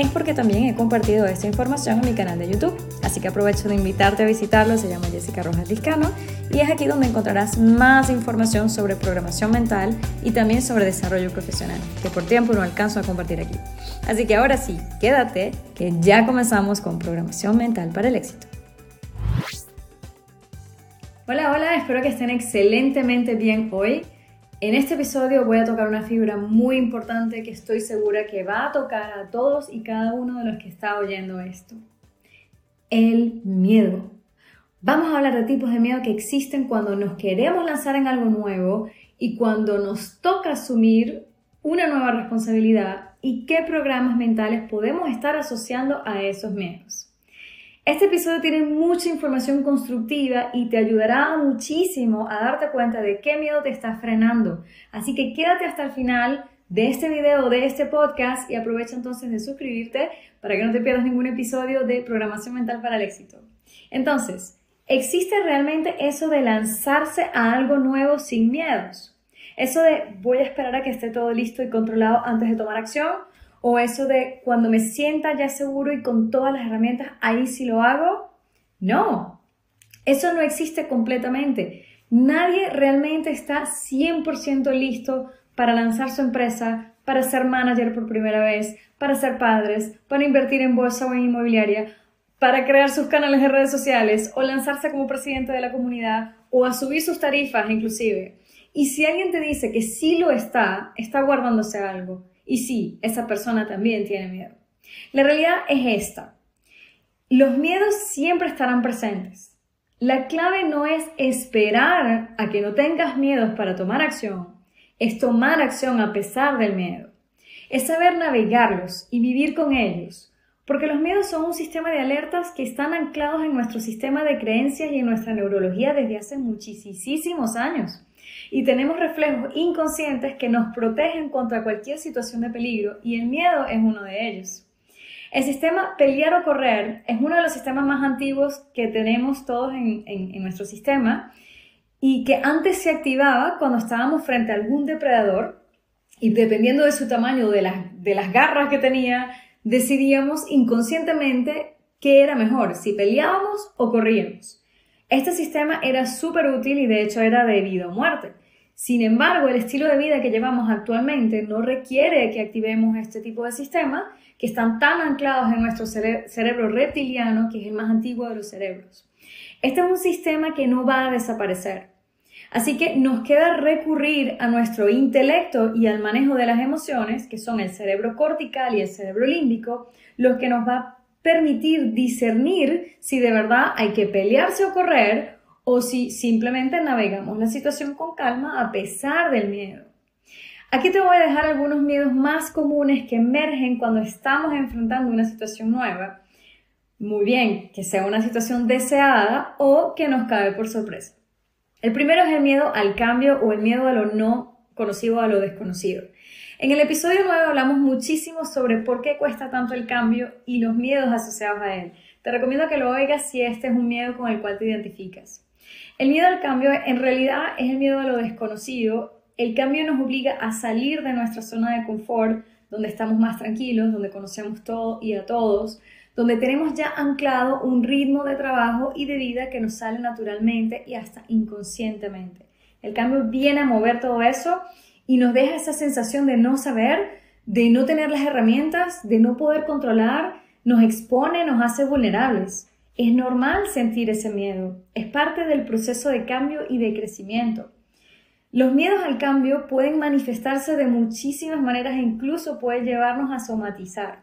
es porque también he compartido esta información en mi canal de YouTube. Así que aprovecho de invitarte a visitarlo, se llama Jessica Rojas Discano y es aquí donde encontrarás más información sobre programación mental y también sobre desarrollo profesional, que por tiempo no alcanzo a compartir aquí. Así que ahora sí, quédate, que ya comenzamos con programación mental para el éxito. Hola, hola, espero que estén excelentemente bien hoy. En este episodio voy a tocar una figura muy importante que estoy segura que va a tocar a todos y cada uno de los que está oyendo esto. El miedo. Vamos a hablar de tipos de miedo que existen cuando nos queremos lanzar en algo nuevo y cuando nos toca asumir una nueva responsabilidad y qué programas mentales podemos estar asociando a esos miedos. Este episodio tiene mucha información constructiva y te ayudará muchísimo a darte cuenta de qué miedo te está frenando. Así que quédate hasta el final de este video, de este podcast y aprovecha entonces de suscribirte para que no te pierdas ningún episodio de programación mental para el éxito. Entonces, ¿existe realmente eso de lanzarse a algo nuevo sin miedos? Eso de voy a esperar a que esté todo listo y controlado antes de tomar acción o eso de cuando me sienta ya seguro y con todas las herramientas, ahí sí lo hago. No, eso no existe completamente. Nadie realmente está 100% listo para lanzar su empresa, para ser manager por primera vez, para ser padres, para invertir en bolsa o en inmobiliaria, para crear sus canales de redes sociales o lanzarse como presidente de la comunidad o a subir sus tarifas inclusive. Y si alguien te dice que sí lo está, está guardándose algo. Y sí, esa persona también tiene miedo. La realidad es esta. Los miedos siempre estarán presentes. La clave no es esperar a que no tengas miedos para tomar acción, es tomar acción a pesar del miedo. Es saber navegarlos y vivir con ellos, porque los miedos son un sistema de alertas que están anclados en nuestro sistema de creencias y en nuestra neurología desde hace muchísimos años y tenemos reflejos inconscientes que nos protegen contra cualquier situación de peligro y el miedo es uno de ellos. El sistema pelear o correr es uno de los sistemas más antiguos que tenemos todos en, nuestro sistema y que antes se activaba cuando estábamos frente a algún depredador y dependiendo de su tamaño, de de las garras que tenía, decidíamos inconscientemente qué era mejor, si peleábamos o corríamos. Este sistema era súper útil y de hecho era de vida o muerte. Sin embargo, el estilo de vida que llevamos actualmente no requiere que activemos este tipo de sistemas que están tan anclados en nuestro cerebro reptiliano, que es el más antiguo de los cerebros. Este es un sistema que no va a desaparecer. Así que nos queda recurrir a nuestro intelecto y al manejo de las emociones, que son el cerebro cortical y el cerebro límbico, lo que nos va permitir discernir si de verdad hay que pelearse o correr o si simplemente navegamos la situación con calma a pesar del miedo. Aquí te voy a dejar algunos miedos más comunes que emergen cuando estamos enfrentando una situación nueva. Muy bien, que sea una situación deseada o que nos cae por sorpresa. El primero es el miedo al cambio o el miedo a lo no conocido o a lo desconocido. En el episodio 9 hablamos muchísimo sobre por qué cuesta tanto el cambio y los miedos asociados a él. Te recomiendo que lo oigas si este es un miedo con el cual te identificas. El miedo al cambio en realidad es el miedo a lo desconocido. El cambio nos obliga a salir de nuestra zona de confort, donde estamos más tranquilos, donde conocemos todo y a todos, donde tenemos ya anclado un ritmo de trabajo y de vida que nos sale naturalmente y hasta inconscientemente. El cambio viene a mover todo eso y nos deja esa sensación de no saber, de no tener las herramientas, de no poder controlar, nos expone, nos hace vulnerables. Es normal sentir ese miedo, es parte del proceso de cambio y de crecimiento. Los miedos al cambio pueden manifestarse de muchísimas maneras e incluso pueden llevarnos a somatizar.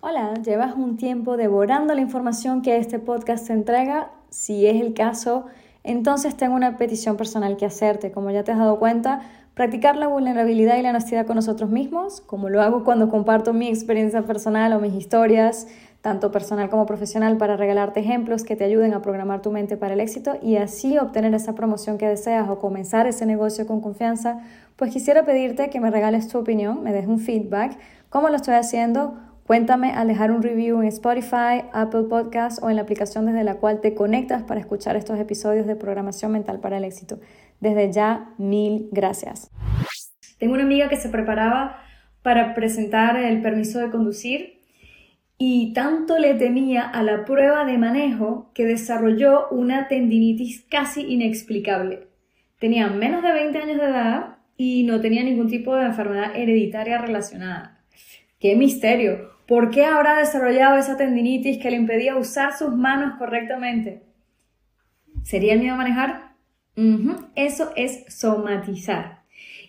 Hola, ¿llevas un tiempo devorando la información que este podcast te entrega? Si es el caso, entonces tengo una petición personal que hacerte. Como ya te has dado cuenta, Practicar la vulnerabilidad y la honestidad con nosotros mismos, como lo hago cuando comparto mi experiencia personal o mis historias, tanto personal como profesional, para regalarte ejemplos que te ayuden a programar tu mente para el éxito y así obtener esa promoción que deseas o comenzar ese negocio con confianza, pues quisiera pedirte que me regales tu opinión, me des un feedback ¿Cómo lo estoy haciendo? Cuéntame al dejar un review en Spotify, Apple Podcasts o en la aplicación desde la cual te conectas para escuchar estos episodios de programación mental para el éxito. Desde ya, mil gracias. Tengo una amiga que se preparaba para presentar el permiso de conducir y tanto le temía a la prueba de manejo que desarrolló una tendinitis casi inexplicable. Tenía menos de 20 años de edad y no tenía ningún tipo de enfermedad hereditaria relacionada. ¡Qué misterio! ¿Por qué habrá desarrollado esa tendinitis que le impedía usar sus manos correctamente? ¿Sería el miedo a manejar? Eso es somatizar.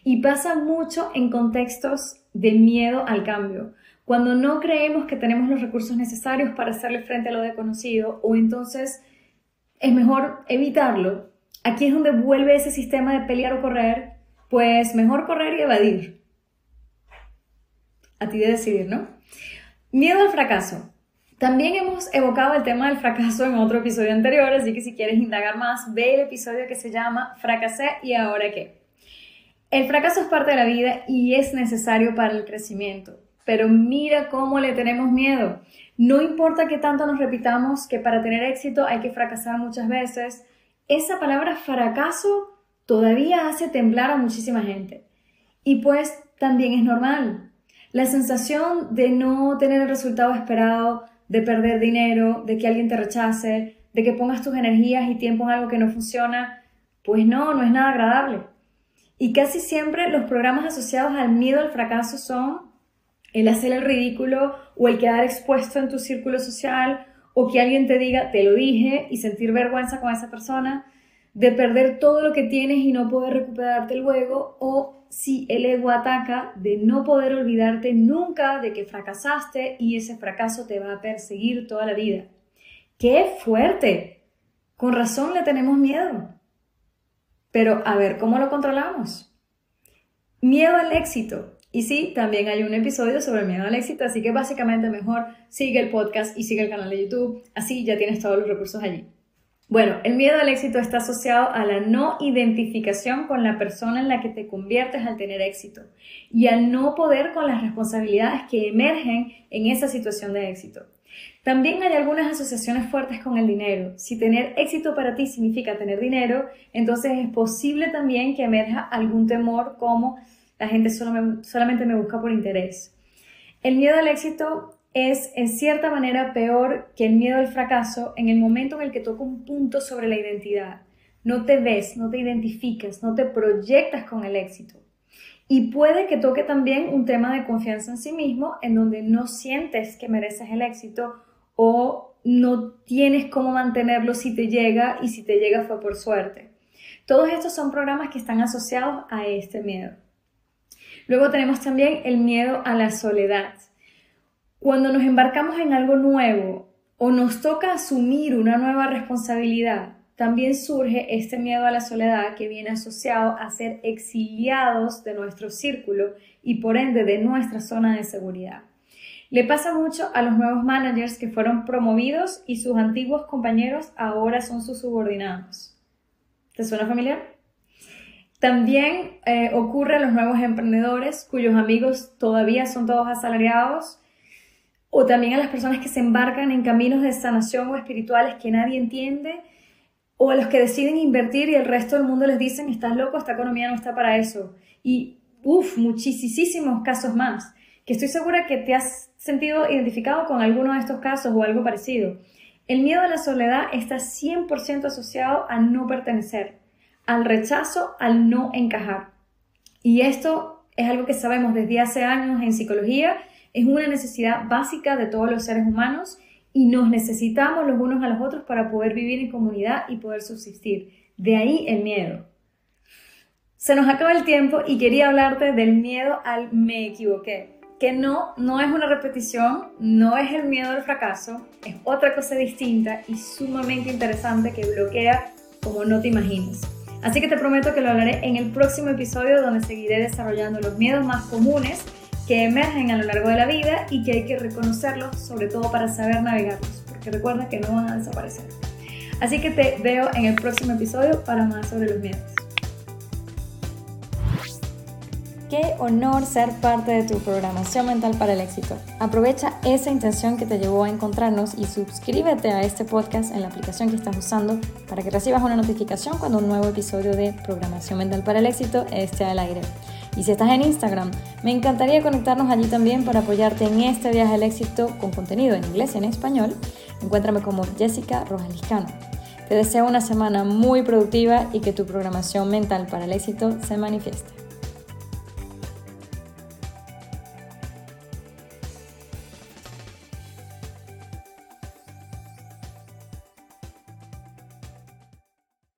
Y pasa mucho en contextos de miedo al cambio. Cuando no creemos que tenemos los recursos necesarios para hacerle frente a lo desconocido o entonces es mejor evitarlo, aquí es donde vuelve ese sistema de pelear o correr, pues mejor correr y evadir. A ti de decidir, ¿no? Miedo al fracaso. También hemos evocado el tema del fracaso en otro episodio anterior, así que si quieres indagar más, ve el episodio que se llama Fracasé y ahora qué. El fracaso es parte de la vida y es necesario para el crecimiento, pero mira cómo le tenemos miedo. No importa que tanto nos repitamos que para tener éxito hay que fracasar muchas veces, esa palabra fracaso todavía hace temblar a muchísima gente. Y pues también es normal. La sensación de no tener el resultado esperado, de perder dinero, de que alguien te rechace, de que pongas tus energías y tiempo en algo que no funciona, pues no, no es nada agradable. Y casi siempre los programas asociados al miedo al fracaso son el hacer el ridículo o el quedar expuesto en tu círculo social o que alguien te diga, te lo dije y sentir vergüenza con esa persona, de perder todo lo que tienes y no poder recuperarte luego o si el ego ataca, de no poder olvidarte nunca de que fracasaste y ese fracaso te va a perseguir toda la vida. ¡Qué fuerte! Con razón le tenemos miedo. Pero a ver, ¿cómo lo controlamos? Miedo al éxito. Y sí, también hay un episodio sobre el miedo al éxito, así que básicamente mejor sigue el podcast y sigue el canal de YouTube, así ya tienes todos los recursos allí. Bueno, el miedo al éxito está asociado a la no identificación con la persona en la que te conviertes al tener éxito y al no poder con las responsabilidades que emergen en esa situación de éxito. También hay algunas asociaciones fuertes con el dinero. Si tener éxito para ti significa tener dinero, entonces es posible también que emerja algún temor como la gente solamente me busca por interés. El miedo al éxito es en cierta manera peor que el miedo al fracaso en el momento en el que toca un punto sobre la identidad. No te ves, no te identificas, no te proyectas con el éxito. Y puede que toque también un tema de confianza en sí mismo, en donde no sientes que mereces el éxito o no tienes cómo mantenerlo si te llega y si te llega fue por suerte. Todos estos son programas que están asociados a este miedo. Luego tenemos también el miedo a la soledad. Cuando nos embarcamos en algo nuevo o nos toca asumir una nueva responsabilidad, también surge este miedo a la soledad que viene asociado a ser exiliados de nuestro círculo y por ende de nuestra zona de seguridad. Le pasa mucho a los nuevos managers que fueron promovidos y sus antiguos compañeros ahora son sus subordinados. ¿Te suena familiar? También eh, ocurre a los nuevos emprendedores cuyos amigos todavía son todos asalariados o también a las personas que se embarcan en caminos de sanación o espirituales que nadie entiende, o a los que deciden invertir y el resto del mundo les dicen, estás loco, esta economía no está para eso. Y, uff, muchísimos casos más, que estoy segura que te has sentido identificado con alguno de estos casos o algo parecido. El miedo a la soledad está 100% asociado a no pertenecer, al rechazo, al no encajar. Y esto es algo que sabemos desde hace años en psicología es una necesidad básica de todos los seres humanos y nos necesitamos los unos a los otros para poder vivir en comunidad y poder subsistir. De ahí el miedo. Se nos acaba el tiempo y quería hablarte del miedo al me equivoqué, que no, no es una repetición, no es el miedo al fracaso, es otra cosa distinta y sumamente interesante que bloquea como no te imaginas. Así que te prometo que lo hablaré en el próximo episodio donde seguiré desarrollando los miedos más comunes que emergen a lo largo de la vida y que hay que reconocerlos, sobre todo para saber navegarlos, porque recuerda que no van a desaparecer. Así que te veo en el próximo episodio para más sobre los miedos. Qué honor ser parte de tu programación mental para el éxito. Aprovecha esa intención que te llevó a encontrarnos y suscríbete a este podcast en la aplicación que estás usando para que recibas una notificación cuando un nuevo episodio de Programación Mental para el Éxito esté al aire. Y si estás en Instagram, me encantaría conectarnos allí también para apoyarte en este viaje al éxito con contenido en inglés y en español. Encuéntrame como Jessica Rojaliscano. Te deseo una semana muy productiva y que tu programación mental para el éxito se manifieste.